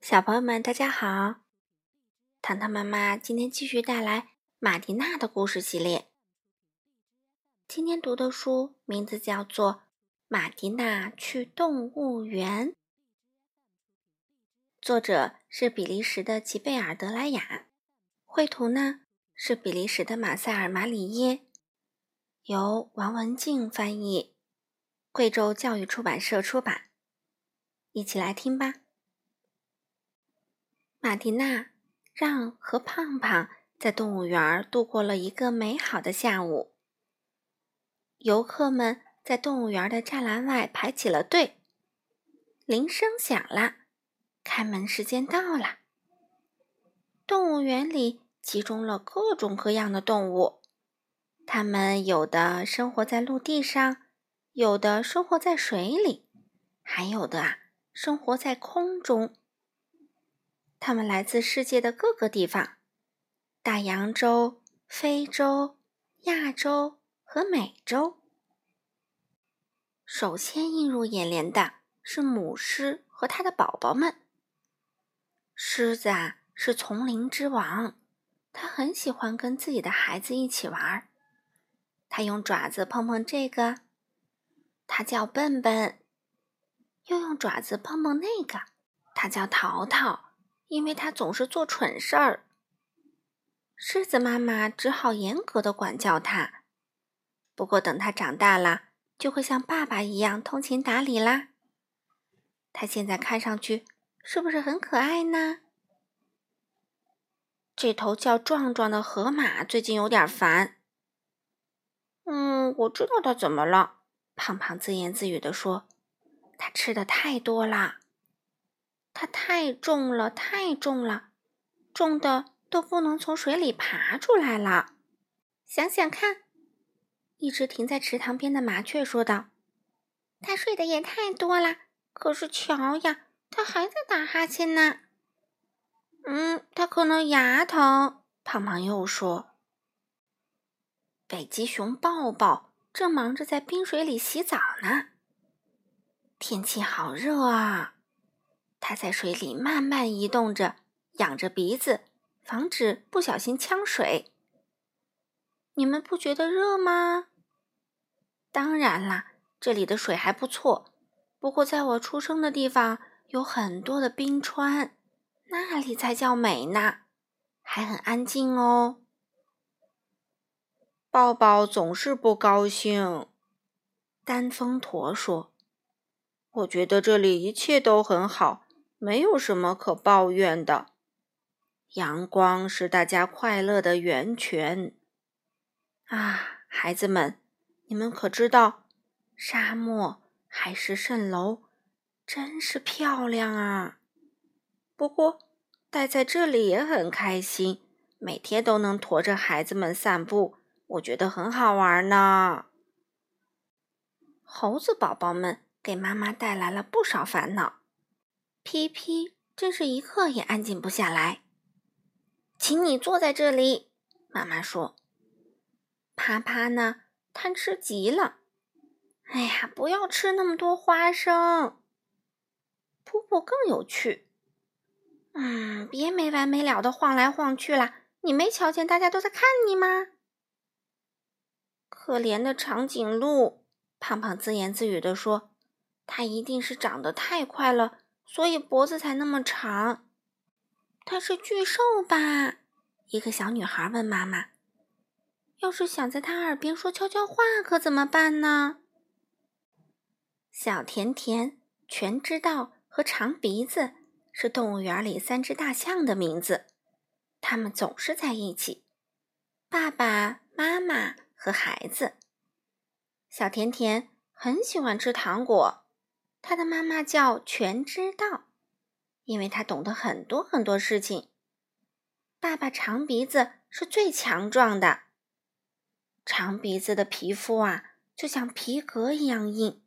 小朋友们，大家好！糖糖妈妈今天继续带来马蒂娜的故事系列。今天读的书名字叫做《马蒂娜去动物园》，作者是比利时的吉贝尔德莱雅，绘图呢是比利时的马塞尔马里耶，由王文静翻译，贵州教育出版社出版。一起来听吧。马蒂娜、让和胖胖在动物园度过了一个美好的下午。游客们在动物园的栅栏外排起了队，铃声响了，开门时间到了。动物园里集中了各种各样的动物，它们有的生活在陆地上，有的生活在水里，还有的啊生活在空中。它们来自世界的各个地方，大洋洲、非洲、亚洲和美洲。首先映入眼帘的是母狮和它的宝宝们。狮子啊，是丛林之王，它很喜欢跟自己的孩子一起玩儿。它用爪子碰碰这个，它叫笨笨；又用爪子碰碰那个，它叫淘淘。因为他总是做蠢事儿，狮子妈妈只好严格的管教他。不过等他长大了，就会像爸爸一样通情达理啦。他现在看上去是不是很可爱呢？这头叫壮壮的河马最近有点烦。嗯，我知道他怎么了。胖胖自言自语地说：“他吃的太多了。”它太重了，太重了，重的都不能从水里爬出来了。想想看，一直停在池塘边的麻雀说道：“它睡得也太多了，可是瞧呀，它还在打哈欠呢。”嗯，它可能牙疼。胖胖又说：“北极熊抱抱正忙着在冰水里洗澡呢。天气好热啊！”它在水里慢慢移动着，仰着鼻子，防止不小心呛水。你们不觉得热吗？当然啦，这里的水还不错。不过，在我出生的地方有很多的冰川，那里才叫美呢，还很安静哦。抱抱总是不高兴，丹峰驼说：“我觉得这里一切都很好。”没有什么可抱怨的，阳光是大家快乐的源泉。啊，孩子们，你们可知道，沙漠海市蜃楼真是漂亮啊！不过待在这里也很开心，每天都能驮着孩子们散步，我觉得很好玩呢。猴子宝宝们给妈妈带来了不少烦恼。皮皮真是一刻也安静不下来。请你坐在这里，妈妈说。啪啪呢，贪吃极了。哎呀，不要吃那么多花生。噗噗更有趣。嗯，别没完没了的晃来晃去了。你没瞧见大家都在看你吗？可怜的长颈鹿，胖胖自言自语地说：“它一定是长得太快了。”所以脖子才那么长，它是巨兽吧？一个小女孩问妈妈：“要是想在它耳边说悄悄话，可怎么办呢？”小甜甜、全知道和长鼻子是动物园里三只大象的名字，它们总是在一起，爸爸妈妈和孩子。小甜甜很喜欢吃糖果。他的妈妈叫全知道，因为他懂得很多很多事情。爸爸长鼻子是最强壮的，长鼻子的皮肤啊，就像皮革一样硬，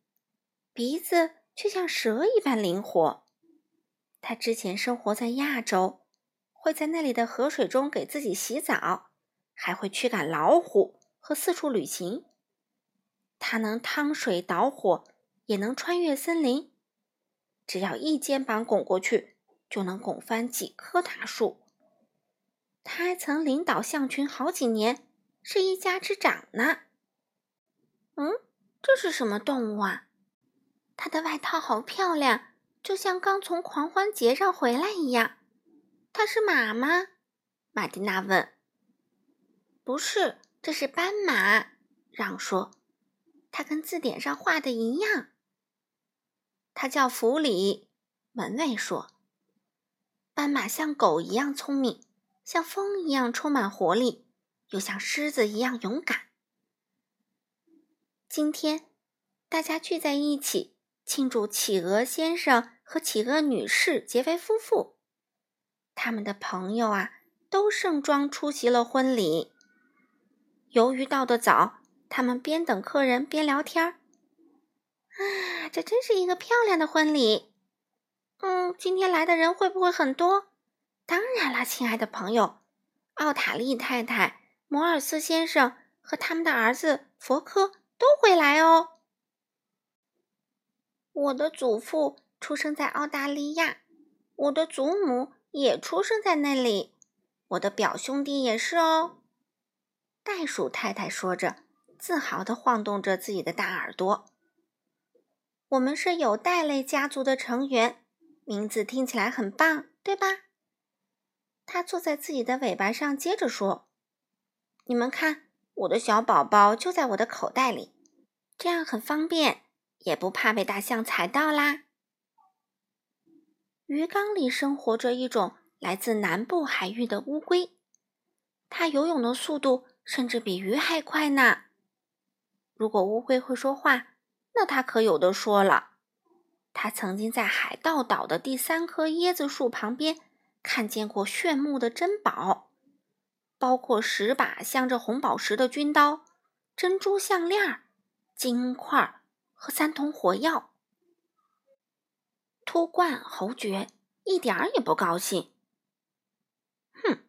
鼻子却像蛇一般灵活。他之前生活在亚洲，会在那里的河水中给自己洗澡，还会驱赶老虎和四处旅行。他能趟水导火。也能穿越森林，只要一肩膀拱过去，就能拱翻几棵大树。他还曾领导象群好几年，是一家之长呢。嗯，这是什么动物啊？它的外套好漂亮，就像刚从狂欢节上回来一样。它是马吗？玛蒂娜问。不是，这是斑马。让说，它跟字典上画的一样。他叫弗里。门卫说，斑马像狗一样聪明。像风一样充满活力，又像狮子一样勇敢。今天，大家聚在一起庆祝企鹅先生和企鹅女士结为夫妇。他们的朋友啊，都盛装出席了婚礼。由于到得早，他们边等客人边聊天儿。啊，这真是一个漂亮的婚礼。嗯，今天来的人会不会很多？当然啦，亲爱的朋友，奥塔利太太、摩尔斯先生和他们的儿子佛科都会来哦。我的祖父出生在澳大利亚，我的祖母也出生在那里，我的表兄弟也是哦。袋鼠太太说着，自豪地晃动着自己的大耳朵。我们是有袋类家族的成员，名字听起来很棒，对吧？他坐在自己的尾巴上，接着说：“你们看，我的小宝宝就在我的口袋里，这样很方便，也不怕被大象踩到啦。”鱼缸里生活着一种来自南部海域的乌龟，它游泳的速度甚至比鱼还快呢。如果乌龟会说话，那他可有的说了。他曾经在海盗岛的第三棵椰子树旁边。看见过炫目的珍宝，包括十把镶着红宝石的军刀、珍珠项链、金块和三桶火药。秃冠侯爵一点儿也不高兴。哼，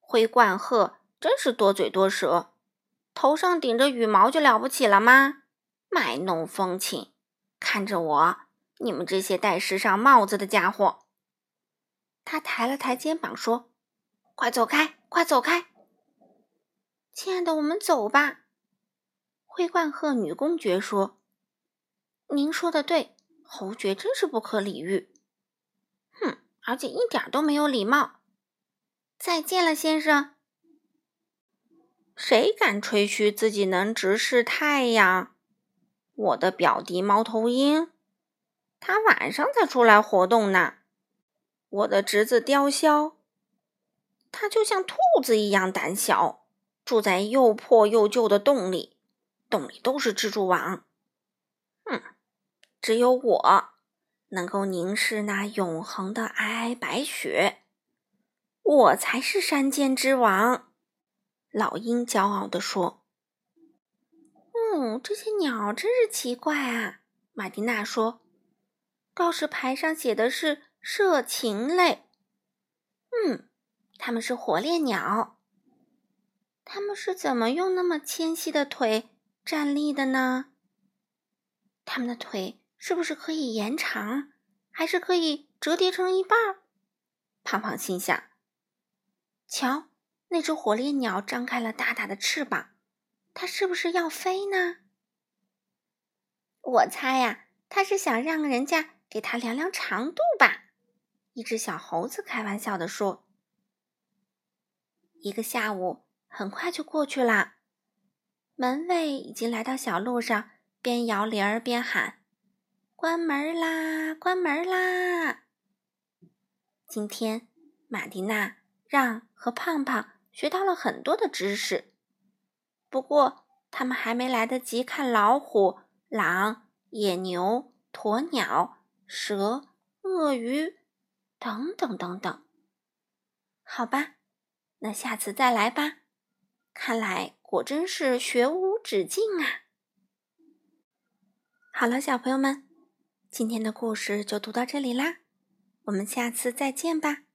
灰冠鹤真是多嘴多舌，头上顶着羽毛就了不起了吗？卖弄风情，看着我，你们这些戴时尚帽子的家伙！他抬了抬肩膀说：“快走开，快走开，亲爱的，我们走吧。”灰冠鹤女公爵说：“您说的对，侯爵真是不可理喻。哼，而且一点都没有礼貌。再见了，先生。谁敢吹嘘自己能直视太阳？我的表弟猫头鹰，他晚上才出来活动呢。”我的侄子雕鸮，它就像兔子一样胆小，住在又破又旧的洞里，洞里都是蜘蛛网。嗯，只有我能够凝视那永恒的皑皑白雪，我才是山间之王。老鹰骄傲地说：“嗯，这些鸟真是奇怪啊。”玛蒂娜说：“告示牌上写的是。”射禽类，嗯，它们是火烈鸟。它们是怎么用那么纤细的腿站立的呢？它们的腿是不是可以延长，还是可以折叠成一半？胖胖心想：瞧，那只火烈鸟张开了大大的翅膀，它是不是要飞呢？我猜呀，它是想让人家给它量量长度吧。一只小猴子开玩笑地说：“一个下午很快就过去了，门卫已经来到小路上，边摇铃儿边喊：‘关门啦，关门啦！’今天，马蒂娜、让和胖胖学到了很多的知识，不过他们还没来得及看老虎、狼、野牛、鸵鸟、蛇、鳄鱼。”等等等等，好吧，那下次再来吧。看来果真是学无止境啊！好了，小朋友们，今天的故事就读到这里啦，我们下次再见吧。